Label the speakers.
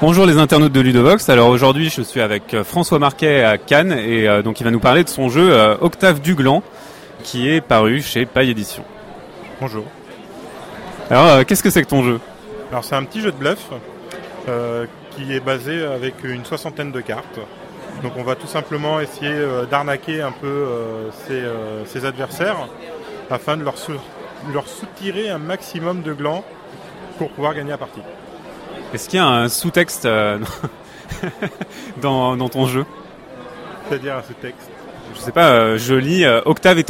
Speaker 1: Bonjour les internautes de Ludovox. Alors aujourd'hui, je suis avec euh, François Marquet à Cannes et euh, donc il va nous parler de son jeu euh, Octave du Gland qui est paru chez Paille Édition.
Speaker 2: Bonjour.
Speaker 1: Alors euh, qu'est-ce que c'est que ton jeu?
Speaker 2: Alors c'est un petit jeu de bluff qui est basé avec une soixantaine de cartes. Donc on va tout simplement essayer d'arnaquer un peu ses, ses adversaires afin de leur, sou- leur soutirer un maximum de glands pour pouvoir gagner la partie.
Speaker 1: Est-ce qu'il y a un sous-texte euh, dans, dans ton jeu?
Speaker 2: C'est-à-dire à ce texte.
Speaker 1: Je sais pas, euh, je lis euh, Octave est un